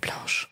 blanche.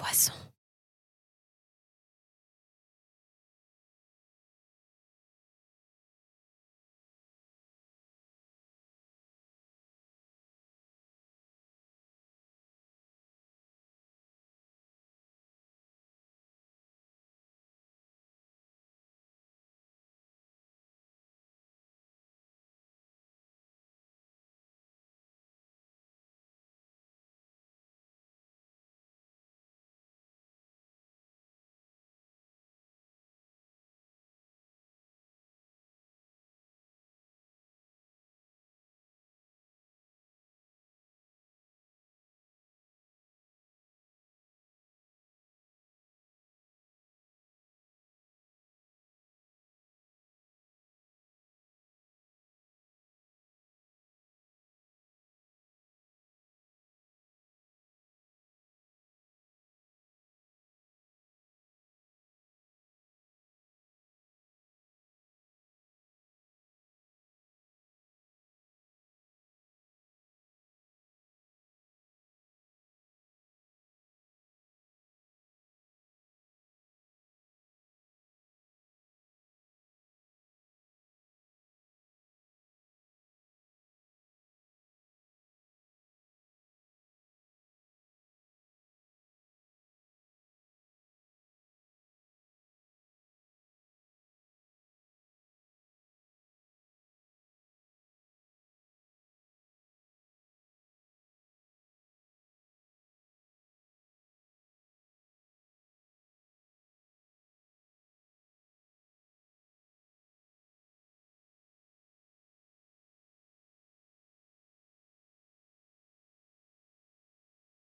Poisson.